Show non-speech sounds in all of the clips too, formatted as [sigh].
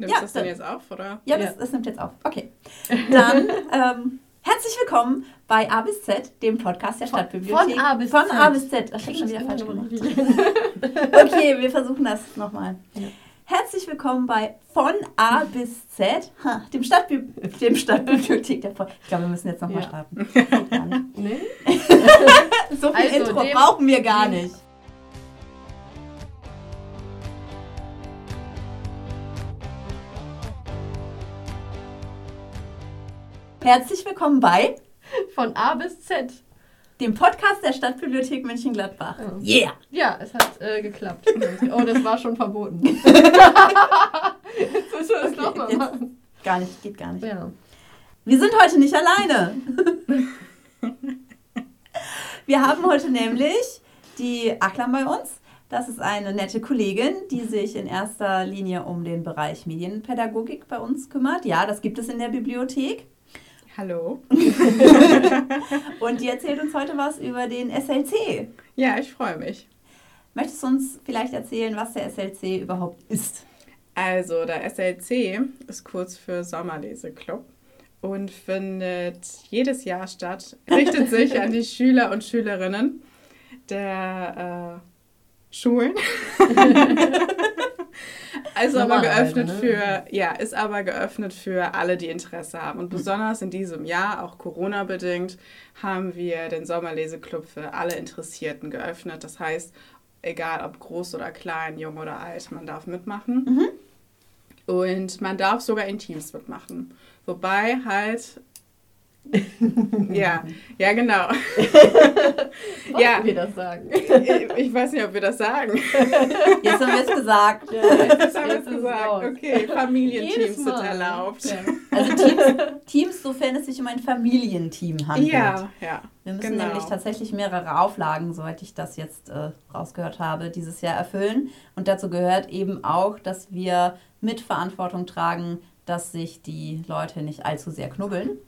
Nimmst ja, das denn jetzt auf, oder? Ja, das, das nimmt jetzt auf. Okay. [laughs] Dann ähm, herzlich willkommen bei A bis Z, dem Podcast der Stadtbibliothek. Von A bis Von Z. A bis Z. Das ich schon wieder falsch gemacht. [laughs] [laughs] okay, wir versuchen das nochmal. Ja. Herzlich willkommen bei Von A bis Z, dem, Stadtbi dem Stadtbibliothek der Ich glaube, wir müssen jetzt nochmal ja. starten. Nee? so viel also, Intro brauchen wir gar nicht. Herzlich willkommen bei Von A bis Z, dem Podcast der Stadtbibliothek München-Gladbach. Yeah! Ja, es hat äh, geklappt. [laughs] Oh, das war schon verboten. [laughs] jetzt müssen wir das okay, nochmal machen. Gar nicht, geht gar nicht. Ja. Wir sind heute nicht alleine. [laughs] wir haben heute nämlich die Aklam bei uns. Das ist eine nette Kollegin, die sich in erster Linie um den Bereich Medienpädagogik bei uns kümmert. Ja, das gibt es in der Bibliothek. Hallo. [laughs] und die erzählt uns heute was über den SLC. Ja, ich freue mich. Möchtest du uns vielleicht erzählen, was der SLC überhaupt ist? Also, der SLC ist kurz für Sommerleseklub und findet jedes Jahr statt, richtet sich an die [laughs] Schüler und Schülerinnen der äh, Schulen. [laughs] Also aber geöffnet ne? für, ja, ist aber geöffnet für alle, die Interesse haben. Und hm. besonders in diesem Jahr, auch Corona-bedingt, haben wir den Sommerleseklub für alle Interessierten geöffnet. Das heißt, egal ob groß oder klein, jung oder alt, man darf mitmachen. Mhm. Und man darf sogar in Teams mitmachen. Wobei halt [laughs] ja, ja, genau. [laughs] ja. wir das sagen? Ich, ich, weiß nicht, ob wir das sagen. [laughs] Jetzt haben wir es gesagt. Ja, jetzt haben wir es gesagt. Okay, Familienteams sind erlaubt. Ja. Also Teams, Teams, sofern es sich um ein Familienteam handelt. Ja, ja. Wir müssen genau. nämlich tatsächlich mehrere Auflagen, soweit ich das jetzt äh, rausgehört habe, dieses Jahr erfüllen. Und dazu gehört eben auch, dass wir Mitverantwortung tragen, dass sich die Leute nicht allzu sehr knubbeln.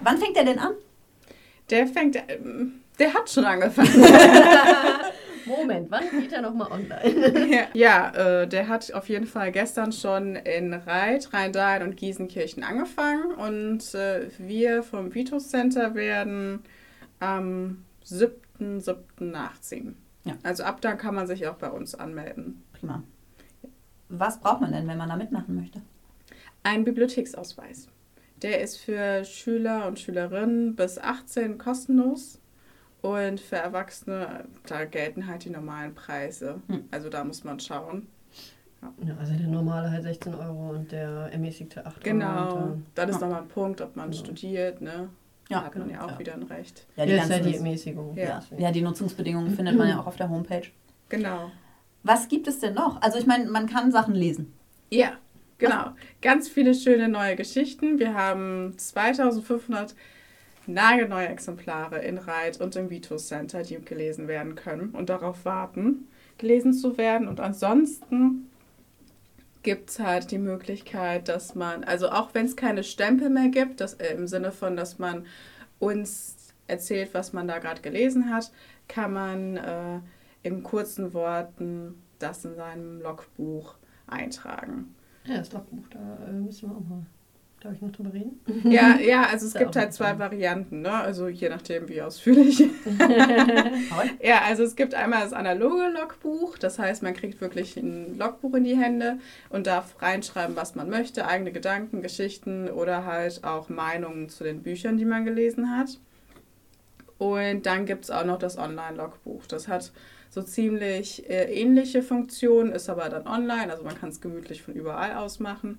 Wann fängt der denn an? Der fängt, ähm, der hat schon angefangen. [laughs] Moment, wann geht er nochmal online? ja, ja äh, der hat auf jeden Fall gestern schon in Reit, Rhein-Dahl und Gießenkirchen angefangen und äh, wir vom Vitus Center werden am 7.7. nachziehen. Ja. Also ab da kann man sich auch bei uns anmelden. Prima. Was braucht man denn, wenn man da mitmachen möchte? Ein Bibliotheksausweis. Der ist für Schüler und Schülerinnen bis 18 kostenlos. Und für Erwachsene, da gelten halt die normalen Preise. Hm. Also da muss man schauen. Ja. ja. also der normale halt 16 Euro und der ermäßigte 8 Euro. Genau, dann ist ja. nochmal ein Punkt, ob man genau. studiert, ne? Ja, da hat man ja auch ja. wieder ein Recht. Ja, die, ja, ja die Ermäßigung. Ja. ja, die Nutzungsbedingungen findet man ja auch auf der Homepage. Genau. Was gibt es denn noch? Also ich meine, man kann Sachen lesen. Ja, Genau. Ganz viele schöne neue Geschichten. Wir haben 2500 nagelneue Exemplare in Reit und im Vitus Center, die gelesen werden können und darauf warten, gelesen zu werden. Und ansonsten gibt es halt die Möglichkeit, dass man, also auch wenn es keine Stempel mehr gibt, das, äh, im Sinne von, dass man uns erzählt, was man da gerade gelesen hat, kann man äh, in kurzen Worten das in seinem Logbuch eintragen. Ja, das Logbuch, da äh, müssen wir auch mal, glaube ich, noch drüber reden. [laughs] Ja, ja, also es gibt halt zwei Varianten, ne? Also je nachdem, wie ausführlich. [laughs] ja, also es gibt einmal das analoge Logbuch, das heißt, man kriegt wirklich ein Logbuch in die Hände und darf reinschreiben, was man möchte, eigene Gedanken, Geschichten oder halt auch Meinungen zu den Büchern, die man gelesen hat. Und dann gibt es auch noch das Online-Logbuch. Das hat so ziemlich äh, ähnliche Funktionen, ist aber dann online, also man kann es gemütlich von überall aus machen.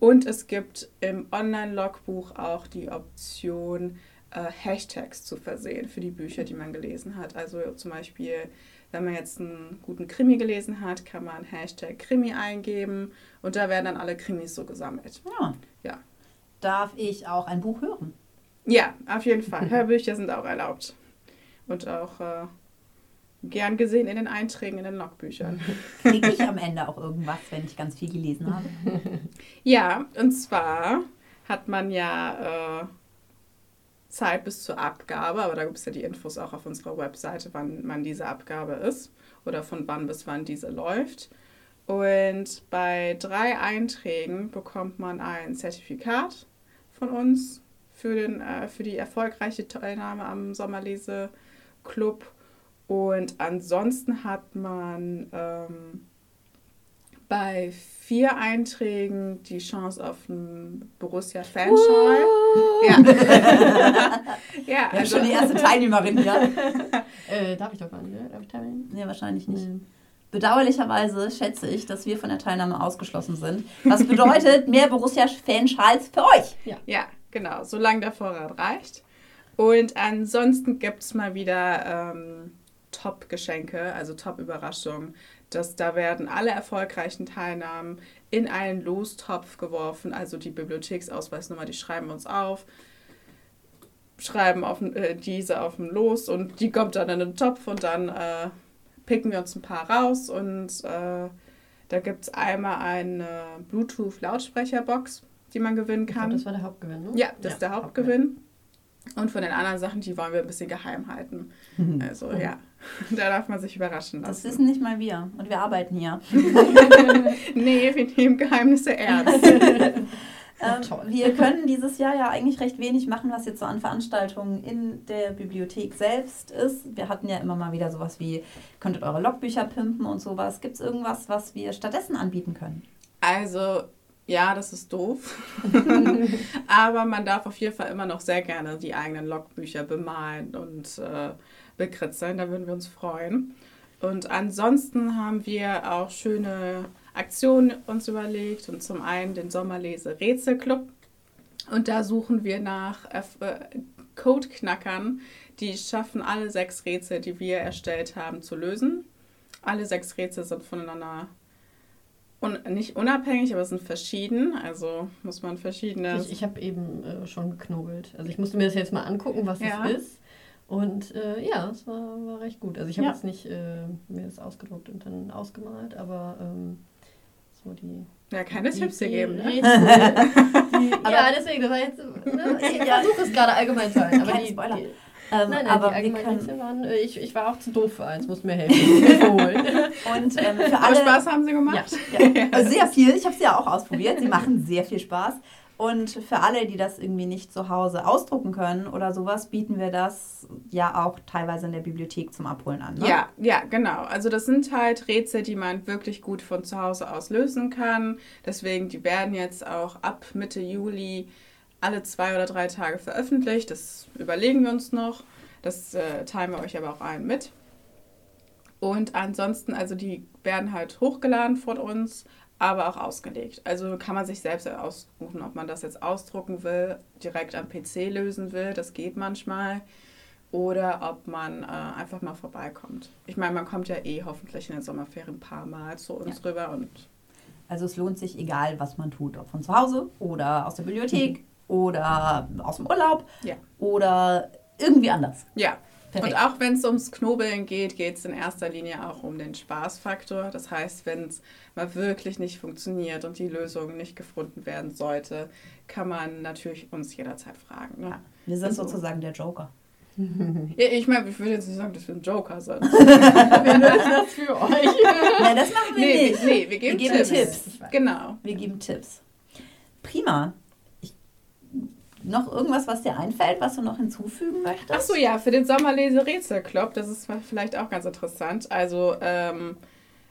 Und es gibt im Online-Logbuch auch die Option, äh, Hashtags zu versehen für die Bücher, die man gelesen hat. Also zum Beispiel, wenn man jetzt einen guten Krimi gelesen hat, kann man Hashtag Krimi eingeben und da werden dann alle Krimis so gesammelt. Ja. ja. Darf ich auch ein Buch hören? Ja, auf jeden Fall. Hörbücher sind auch erlaubt. Und auch äh, gern gesehen in den Einträgen in den Logbüchern. [laughs] Kriege ich am Ende auch irgendwas, wenn ich ganz viel gelesen habe? [laughs] Ja, und zwar hat man ja äh, Zeit bis zur Abgabe, aber da gibt es ja die Infos auch auf unserer Webseite, wann man diese Abgabe ist oder von wann bis wann diese läuft. Und bei drei Einträgen bekommt man ein Zertifikat von uns für, den, äh, für die erfolgreiche Teilnahme am Sommerlese-Club. Und ansonsten hat man ähm, bei vier Einträgen die Chance auf einen Borussia-Fanschal. Ja. [laughs] ja, also schon die erste Teilnehmerin hier. [laughs] äh, darf ich doch gar nicht, ne? Darf ich teilnehmen? Nee, wahrscheinlich nicht. Nee. Bedauerlicherweise schätze ich, dass wir von der Teilnahme ausgeschlossen sind. Was bedeutet mehr Borussia-Fanschals für euch? Ja. ja, genau. Solange der Vorrat reicht. Und ansonsten gibt es mal wieder ähm, Top-Geschenke, also Top-Überraschungen. da werden alle erfolgreichen Teilnahmen in einen Lostopf geworfen. Also die Bibliotheksausweisnummer, die schreiben wir uns auf, schreiben auf, äh, diese auf dem Los und die kommt dann in den Topf und dann äh, picken wir uns ein paar raus und äh, da gibt es einmal eine Bluetooth-Lautsprecherbox, die man gewinnen kann. Glaub, das war der Hauptgewinn, ne? Ja, das ja, ist der Hauptgewinn. Und von den anderen Sachen, die wollen wir ein bisschen geheim halten. Mhm. Also oh. ja, [laughs] da darf man sich überraschen lassen. Das wissen nicht mal wir und wir arbeiten hier. [laughs] nee, wir nehmen Geheimnisse ernst. [laughs] Ähm, wir können dieses Jahr ja eigentlich recht wenig machen, was jetzt so an Veranstaltungen in der Bibliothek selbst ist. Wir hatten ja immer mal wieder sowas wie, könntet eure Logbücher pimpen und sowas. Gibt es irgendwas, was wir stattdessen anbieten können? Also, ja, das ist doof. [laughs] Aber man darf auf jeden Fall immer noch sehr gerne die eigenen Logbücher bemalen und äh, bekritzeln. Da würden wir uns freuen. Und ansonsten haben wir auch schöne Aktionen uns überlegt und zum einen den Sommerlese-Rätselclub. Und da suchen wir nach äh, Codeknackern, die schaffen, alle sechs Rätsel, die wir erstellt haben, zu lösen. Alle sechs Rätsel sind voneinander un nicht unabhängig, aber sind verschieden. Also muss man verschiedene. Ich, ich habe eben äh, schon geknobelt. Also ich musste mir das jetzt mal angucken, was ja. es ist. Und äh, ja, es war, war recht gut. Also ich habe ja. jetzt nicht äh, mir das ausgedruckt und dann ausgemalt, aber ähm, so die. Ja, keine die, Tipps hier geben, ne? [laughs] ja, deswegen, das war jetzt. Ne, [laughs] ich versuche es gerade allgemein zu halten. Aber die. Die, ähm, nein, nein, aber die können, waren, äh, ich, ich war auch zu doof für eins, musste mir helfen. [laughs] und ähm, für [laughs] alle, Spaß haben sie gemacht? Ja, ja. [laughs] Also sehr viel. Ich habe sie ja auch ausprobiert. Sie machen sehr viel Spaß. Und für alle, die das irgendwie nicht zu Hause ausdrucken können oder sowas, bieten wir das ja auch teilweise in der Bibliothek zum Abholen an. Ne? Ja, ja, genau. Also das sind halt Rätsel, die man wirklich gut von zu Hause aus lösen kann. Deswegen, die werden jetzt auch ab Mitte Juli alle zwei oder drei Tage veröffentlicht. Das überlegen wir uns noch. Das äh, teilen wir euch aber auch allen mit. Und ansonsten, also die werden halt hochgeladen von uns aber auch ausgelegt. Also kann man sich selbst aussuchen, ob man das jetzt ausdrucken will, direkt am PC lösen will, das geht manchmal, oder ob man äh, einfach mal vorbeikommt. Ich meine, man kommt ja eh hoffentlich in den Sommerferien ein paar Mal zu uns ja. rüber und also es lohnt sich, egal was man tut, ob von zu Hause oder aus der Bibliothek. [laughs] oder aus dem Urlaub ja. oder irgendwie anders. Ja, Perfekt. Und auch wenn es ums Knobeln geht, geht es in erster Linie auch um den Spaßfaktor. Das heißt, wenn es mal wirklich nicht funktioniert und die Lösung nicht gefunden werden sollte, kann man natürlich uns jederzeit fragen. Ne? Ja, wir sind also, sozusagen der Joker. [laughs] Ja, ich meine, ich würde jetzt nicht sagen, dass wir ein Joker sind. [laughs] wir lösen das für euch. Nein, das machen wir nee, nicht. Nee, wir geben, wir geben Tipps. Tipps. Genau. Wir geben Tipps. Prima noch irgendwas, was dir einfällt, was du noch hinzufügen möchtest? Ach so, ja, für den Sommerlese-Rätselclub, das ist vielleicht auch ganz interessant. Also, ähm,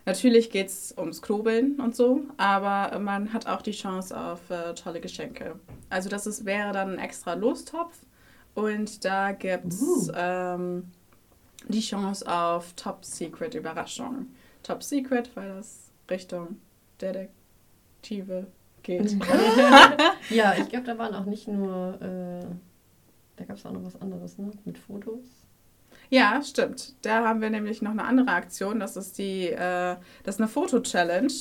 natürlich geht es ums Knobeln und so, aber man hat auch die Chance auf äh, tolle Geschenke. Also, das ist, wäre dann ein extra Lostopf und da gibt es uh. ähm, die Chance auf Top-Secret-Überraschungen. Top-Secret, weil das Richtung Detektive geht. [laughs] ja, ich glaube, da waren auch nicht nur, äh, da gab es auch noch was anderes, ne? Mit Fotos. Ja, stimmt. Da haben wir nämlich noch eine andere Aktion. Das ist die, äh, das ist eine Foto-Challenge.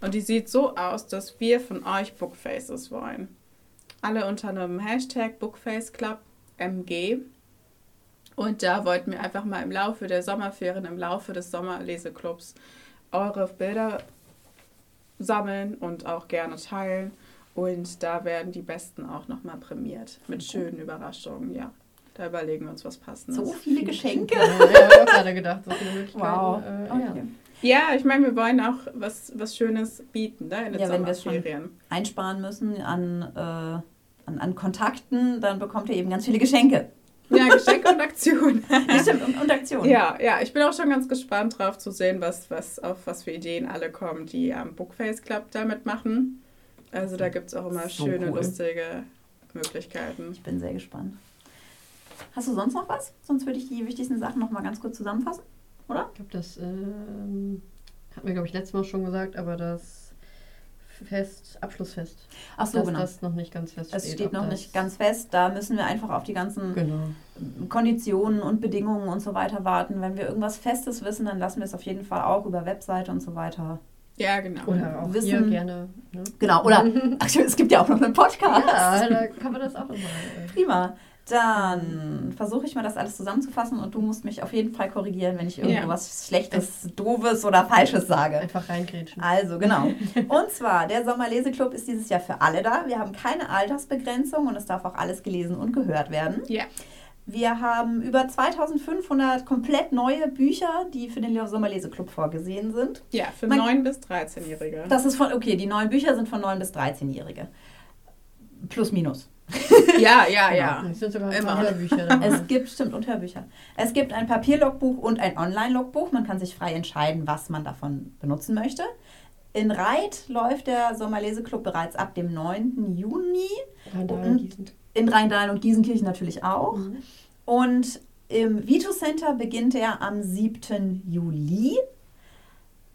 Und die sieht so aus, dass wir von euch Bookfaces wollen. Alle unter einem Hashtag Bookface Club MG. Und da wollten wir einfach mal im Laufe der Sommerferien, im Laufe des Sommerleseclubs eure Bilder sammeln und auch gerne teilen. Und da werden die Besten auch nochmal prämiert mit schönen Überraschungen, ja. Da überlegen wir uns was passendes. So viele [laughs] Geschenke. ja, ich habe gerade gedacht, so viele Möglichkeiten. Wow. Äh, okay. ja. Ja, ich meine, wir wollen auch was, was Schönes bieten ne, in den ja, wenn wir es schon einsparen müssen an, äh, an, an Kontakten, dann bekommt ihr eben ganz viele Geschenke. Ja, Geschenke und Aktionen. [laughs] Stimmt, und, Aktionen. Ja, ja, ich bin auch schon ganz gespannt drauf zu sehen, was, was, auf was für Ideen alle kommen, die am Bookface Club damit machen. Also da gibt es auch immer so schöne, cool. lustige Möglichkeiten. Ich bin sehr gespannt. Hast du sonst noch was? Sonst würde ich die wichtigsten Sachen noch mal ganz kurz zusammenfassen, oder? Ich glaube, das ähm, hat mir, glaube ich, letztes Mal schon gesagt, aber das Fest, Abschlussfest. Ach so, dass genau. das noch nicht ganz fest steht. Es steht noch nicht ganz fest. Da müssen wir einfach auf die ganzen genau. Konditionen und Bedingungen und so weiter warten. Wenn wir irgendwas Festes wissen, dann lassen wir es auf jeden Fall auch über Webseite und so weiter ja, genau. Oder auch wissen. hier gerne. Ne? Genau, oder [laughs] [laughs] ach, es gibt ja auch noch einen Podcast. Ja, da kann man das auch nochmal. Äh. Prima. Dann versuche ich mal das alles zusammenzufassen und du musst mich auf jeden Fall korrigieren, wenn ich irgendwas ja. Schlechtes, Doofes oder Falsches sage. Einfach reingrätschen. Also, genau. Und zwar, der Sommerleseclub ist dieses Jahr für alle da. Wir haben keine Altersbegrenzung und es darf auch alles gelesen und gehört werden. Ja. Wir haben über 2500 komplett neue Bücher, die für den Sommerleseclub vorgesehen sind. Ja, für Man, 9- bis 13-Jährige. Das ist von, okay, die neuen Bücher sind von 9- bis 13-Jährige. Plus, minus. [laughs] Ja, ja, genau. ja. Es sind sogar Immer. Hörbücher. [laughs] Dabei. Es gibt, stimmt, und Hörbücher. Es gibt ein Papierlogbuch und ein Online-Logbuch. Man kann sich frei entscheiden, was man davon benutzen möchte. In Reit läuft der Sommerleseclub bereits ab dem 9. Juni. In Rheindahlen und Giesenkirchen natürlich auch. Mhm. Und im Vito Center beginnt er am 7. Juli.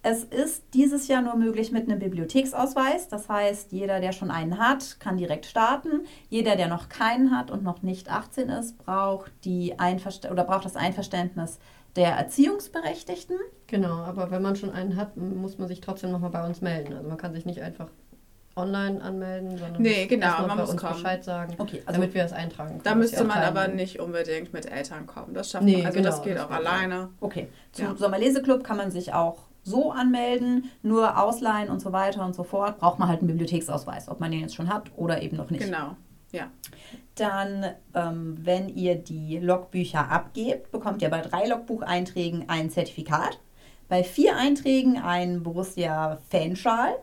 Es ist dieses Jahr nur möglich mit einem Bibliotheksausweis. Das heißt, jeder, der schon einen hat, kann direkt starten. Jeder, der noch keinen hat und noch nicht 18 ist, braucht, die Einverst oder braucht das Einverständnis der Erziehungsberechtigten. Genau, aber wenn man schon einen hat, muss man sich trotzdem nochmal bei uns melden. Also man kann sich nicht einfach online anmelden, sondern nee, genau, man muss uns kommen. Bescheid sagen, okay, also damit wir das eintragen können. Da müsste man aber nicht unbedingt mit Eltern kommen. Das schafft nee, man. Also genau, das geht das auch alleine. Okay. Zum ja. Sommerleseclub kann man sich auch so anmelden, nur ausleihen und so weiter und so fort, braucht man halt einen Bibliotheksausweis, ob man den jetzt schon hat oder eben noch nicht. Genau, ja. Dann, ähm, wenn ihr die Logbücher abgebt, bekommt ihr bei drei Logbucheinträgen ein Zertifikat, bei vier Einträgen ein Borussia Fanschal.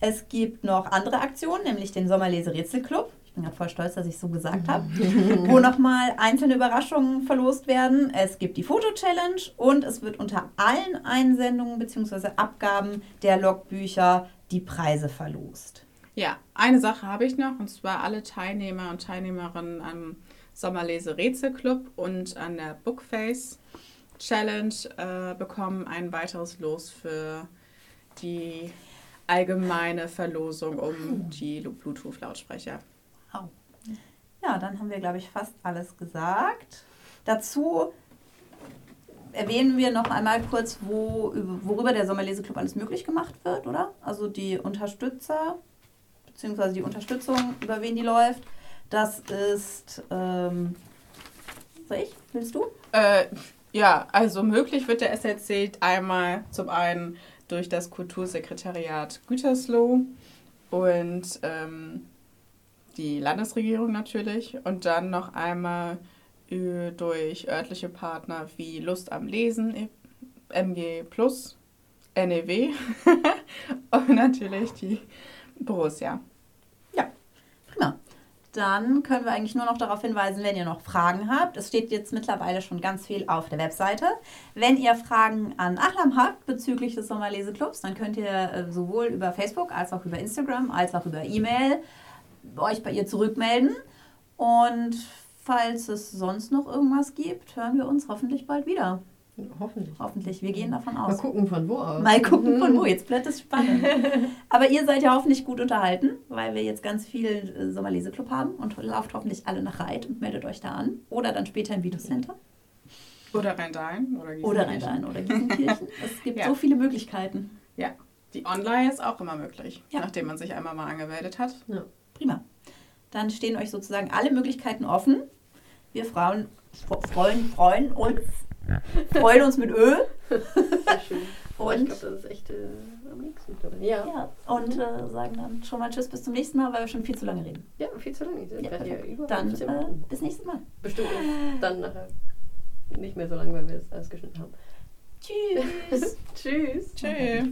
Es gibt noch andere Aktionen, nämlich den Sommerlese-Rätselclub ich bin gerade voll stolz, dass ich so gesagt habe, [laughs] wo nochmal einzelne Überraschungen verlost werden. Es gibt die Foto-Challenge und es wird unter allen Einsendungen bzw. Abgaben der Logbücher die Preise verlost. Ja, eine Sache habe ich noch, und zwar alle Teilnehmer und Teilnehmerinnen am Sommerlese-Rätselclub und an der Bookface Challenge äh, bekommen ein weiteres Los für die allgemeine Verlosung um die Bluetooth-Lautsprecher. Au. Ja, dann haben wir, glaube ich, fast alles gesagt. Dazu erwähnen wir noch einmal kurz, wo, worüber der Sommerleseclub alles möglich gemacht wird, oder? Also die Unterstützer, beziehungsweise die Unterstützung, über wen die läuft. Das ist, ähm, soll ich? Willst du? Äh, ja, also möglich wird der SLC einmal zum einen durch das Kultursekretariat Gütersloh und ähm, die Landesregierung natürlich und dann noch einmal durch örtliche Partner wie Lust am Lesen, MG Plus, NEW [laughs] und natürlich die Borussia. Dann können wir eigentlich nur noch darauf hinweisen, wenn ihr noch Fragen habt. Es steht jetzt mittlerweile schon ganz viel auf der Webseite. Wenn ihr Fragen an Achlam habt bezüglich des Sommerleseclubs, dann könnt ihr äh, sowohl über Facebook als auch über Instagram als auch über E-Mail euch bei ihr zurückmelden. Und falls es sonst noch irgendwas gibt, hören wir uns hoffentlich bald wieder. Hoffentlich. Hoffentlich. Wir gehen davon aus. Mal gucken von wo aus. Mal gucken von wo. Jetzt bleibt es spannend. [laughs] Aber ihr seid ja hoffentlich gut unterhalten, weil wir jetzt ganz viel äh, Sommerleseclub haben und lauft hoffentlich alle nach Reit und meldet euch da an. Oder dann später im Videocenter. Oder Rhein-Dain oder Gießenkirchen. Oder Rhein-Dain oder Gießenkirchen. es gibt ja. so viele Möglichkeiten. Ja. Die Online ist auch immer möglich, ja. nachdem man sich einmal mal angemeldet hat. Ja. Prima. Dann stehen euch sozusagen alle Möglichkeiten offen. Wir Frauen freuen, freuen uns, freuen uns mit Ö. [laughs] Sehr schön. [laughs] Und ich glaube, das ist echt äh, am liebsten. Ja. ja. Und äh, sagen dann schon mal Tschüss bis zum nächsten Mal, weil wir schon viel zu lange reden. Ja, viel zu lange. Ja, ja dann äh, bis nächstes Mal. Bestimmt [laughs] dann nachher nicht mehr so lange, weil wir es alles geschnitten haben. Tschüss. Tschüss. Tschüss.